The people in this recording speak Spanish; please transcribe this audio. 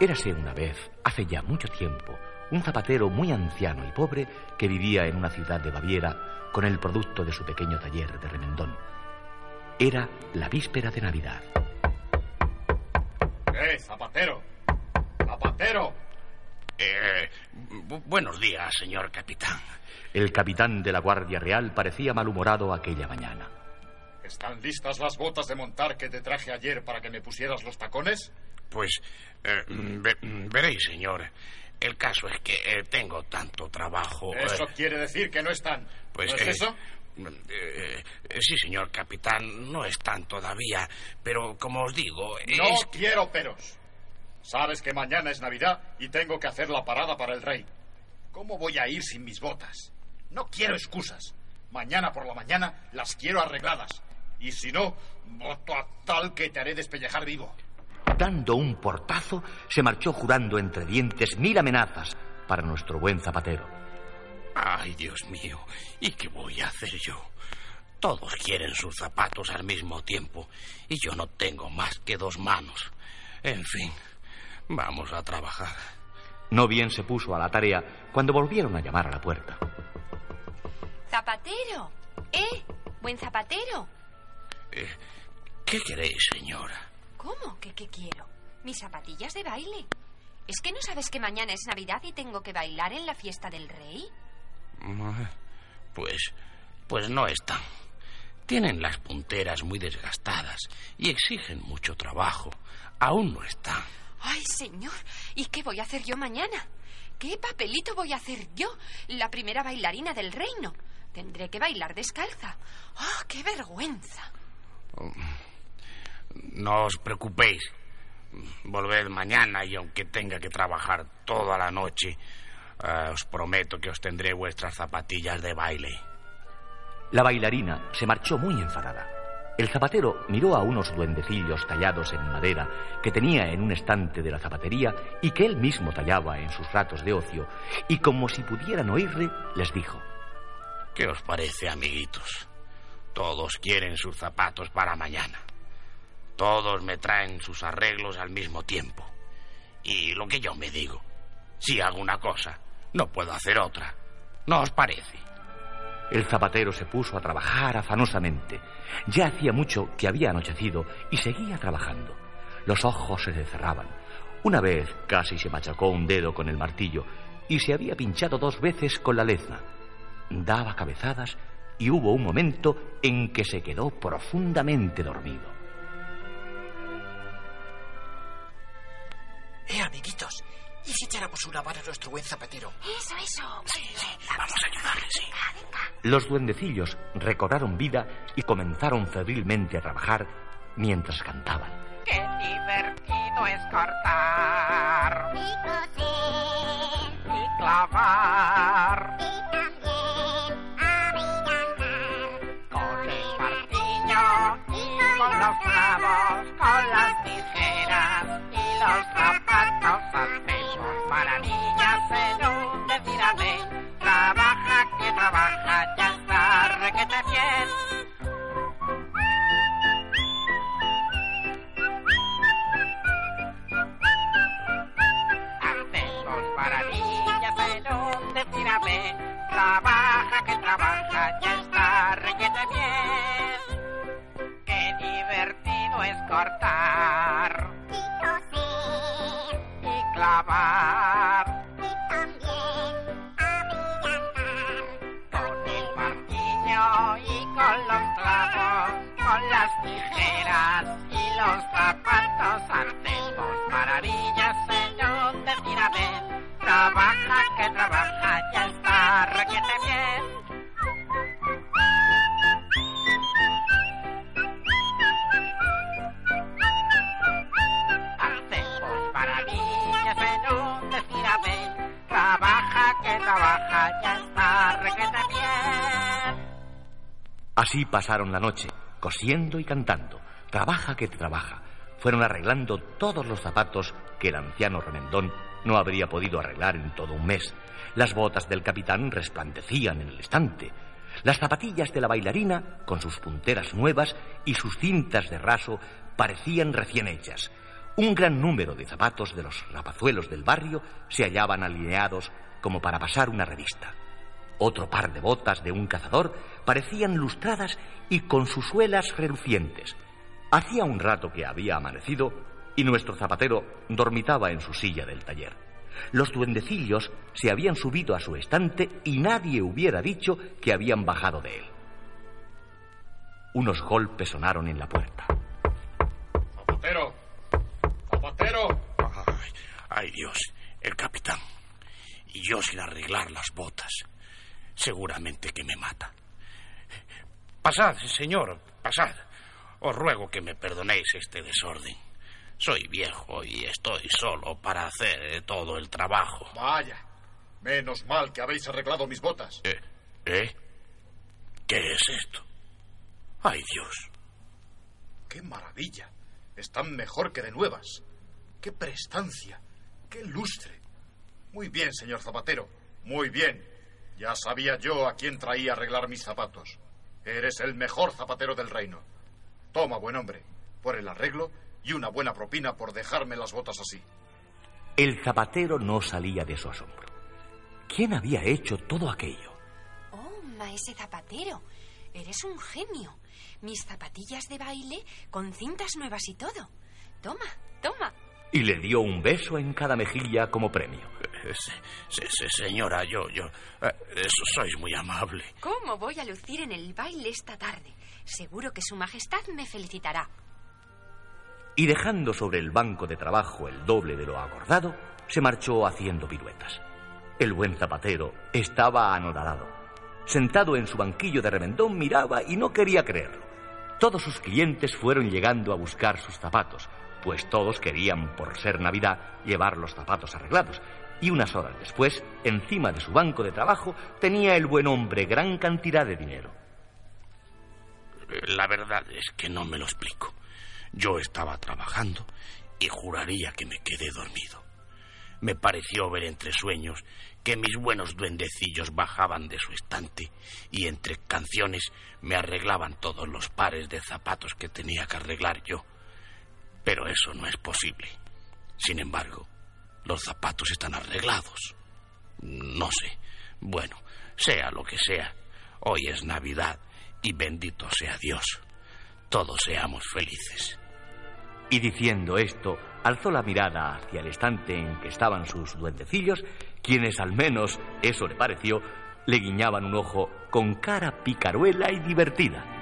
Érase una vez, hace ya mucho tiempo, un zapatero muy anciano y pobre que vivía en una ciudad de Baviera con el producto de su pequeño taller de remendón. Era la víspera de Navidad. ¡Eh, zapatero! ¡Zapatero! Eh, buenos días, señor capitán. El capitán de la Guardia Real parecía malhumorado aquella mañana. ¿Están listas las botas de montar que te traje ayer para que me pusieras los tacones? Pues eh, veréis, señor. El caso es que eh, tengo tanto trabajo. Eso quiere decir que no están. Pues, ¿No es eso? Eh, sí, señor capitán, no están todavía, pero como os digo... No quiero peros. Sabes que mañana es Navidad y tengo que hacer la parada para el rey. ¿Cómo voy a ir sin mis botas? No quiero excusas. Mañana por la mañana las quiero arregladas. Y si no, voto a tal que te haré despellejar vivo. Dando un portazo, se marchó jurando entre dientes mil amenazas para nuestro buen zapatero. Ay, Dios mío, ¿y qué voy a hacer yo? Todos quieren sus zapatos al mismo tiempo y yo no tengo más que dos manos. En fin, vamos a trabajar. No bien se puso a la tarea cuando volvieron a llamar a la puerta. Zapatero. ¿Eh? Buen zapatero. Eh, ¿Qué queréis, señora? ¿Cómo? ¿Qué, ¿Qué quiero? Mis zapatillas de baile. ¿Es que no sabes que mañana es Navidad y tengo que bailar en la fiesta del rey? Pues, pues no están. Tienen las punteras muy desgastadas y exigen mucho trabajo. Aún no están. Ay, señor, ¿y qué voy a hacer yo mañana? ¿Qué papelito voy a hacer yo, la primera bailarina del reino? Tendré que bailar descalza. ¡Ah, qué vergüenza! No os preocupéis. Volved mañana y aunque tenga que trabajar toda la noche, eh, os prometo que os tendré vuestras zapatillas de baile. La bailarina se marchó muy enfadada. El zapatero miró a unos duendecillos tallados en madera que tenía en un estante de la zapatería y que él mismo tallaba en sus ratos de ocio, y como si pudieran oírle, les dijo ¿Qué os parece, amiguitos? Todos quieren sus zapatos para mañana. Todos me traen sus arreglos al mismo tiempo. Y lo que yo me digo, si hago una cosa, no puedo hacer otra. ¿No os parece? El zapatero se puso a trabajar afanosamente. Ya hacía mucho que había anochecido y seguía trabajando. Los ojos se le cerraban. Una vez casi se machacó un dedo con el martillo y se había pinchado dos veces con la lezna. Daba cabezadas y hubo un momento en que se quedó profundamente dormido. Eh, amiguitos, ¿Y si echáramos una mano a nuestro buen zapatero? Eso, eso. Sí, sí, vamos a ayudarle, sí. Los duendecillos recobraron vida y comenzaron febrilmente a trabajar mientras cantaban. ¡Qué divertido es cortar! Y coser. Y clavar. Cortar Y coser. y clavar. Así pasaron la noche, cosiendo y cantando. Trabaja que trabaja. Fueron arreglando todos los zapatos que el anciano remendón no habría podido arreglar en todo un mes. Las botas del capitán resplandecían en el estante. Las zapatillas de la bailarina, con sus punteras nuevas y sus cintas de raso, parecían recién hechas. Un gran número de zapatos de los rapazuelos del barrio se hallaban alineados como para pasar una revista. Otro par de botas de un cazador parecían lustradas y con sus suelas relucientes. Hacía un rato que había amanecido y nuestro zapatero dormitaba en su silla del taller. Los duendecillos se habían subido a su estante y nadie hubiera dicho que habían bajado de él. Unos golpes sonaron en la puerta. Zapatero. Zapatero. Ay, ay, Dios, el capitán. Y yo sin arreglar las botas. Seguramente que me mata. Pasad, señor, pasad. Os ruego que me perdonéis este desorden. Soy viejo y estoy solo para hacer todo el trabajo. Vaya. Menos mal que habéis arreglado mis botas. ¿Eh? ¿Eh? ¿Qué es esto? Ay, Dios. ¡Qué maravilla! Están mejor que de nuevas. ¡Qué prestancia! ¡Qué lustre! Muy bien, señor zapatero. Muy bien. Ya sabía yo a quién traía a arreglar mis zapatos. Eres el mejor zapatero del reino. Toma, buen hombre, por el arreglo y una buena propina por dejarme las botas así. El zapatero no salía de su asombro. ¿Quién había hecho todo aquello? Oh, maese zapatero, eres un genio. Mis zapatillas de baile con cintas nuevas y todo. Toma, toma. Y le dio un beso en cada mejilla como premio. Eh, se- se- señora, yo, yo. eh, eso sois muy amable. ¿Cómo voy a lucir en el baile esta tarde? Seguro que su majestad me felicitará. Y dejando sobre el banco de trabajo el doble de lo acordado, se marchó haciendo piruetas. El buen zapatero estaba anodadado. Sentado en su banquillo de remendón miraba y no quería creerlo. Todos sus clientes fueron llegando a buscar sus zapatos, pues todos querían, por ser Navidad, llevar los zapatos arreglados. Y unas horas después, encima de su banco de trabajo, tenía el buen hombre gran cantidad de dinero. La verdad es que no me lo explico. Yo estaba trabajando y juraría que me quedé dormido. Me pareció ver entre sueños que mis buenos duendecillos bajaban de su estante y entre canciones me arreglaban todos los pares de zapatos que tenía que arreglar yo. Pero eso no es posible. Sin embargo, los zapatos están arreglados. No sé. Bueno, sea lo que sea, hoy es Navidad y bendito sea Dios. Todos seamos felices. Y diciendo esto, alzó la mirada hacia el estante en que estaban sus duendecillos, quienes al menos, eso le pareció, le guiñaban un ojo con cara picaruela y divertida.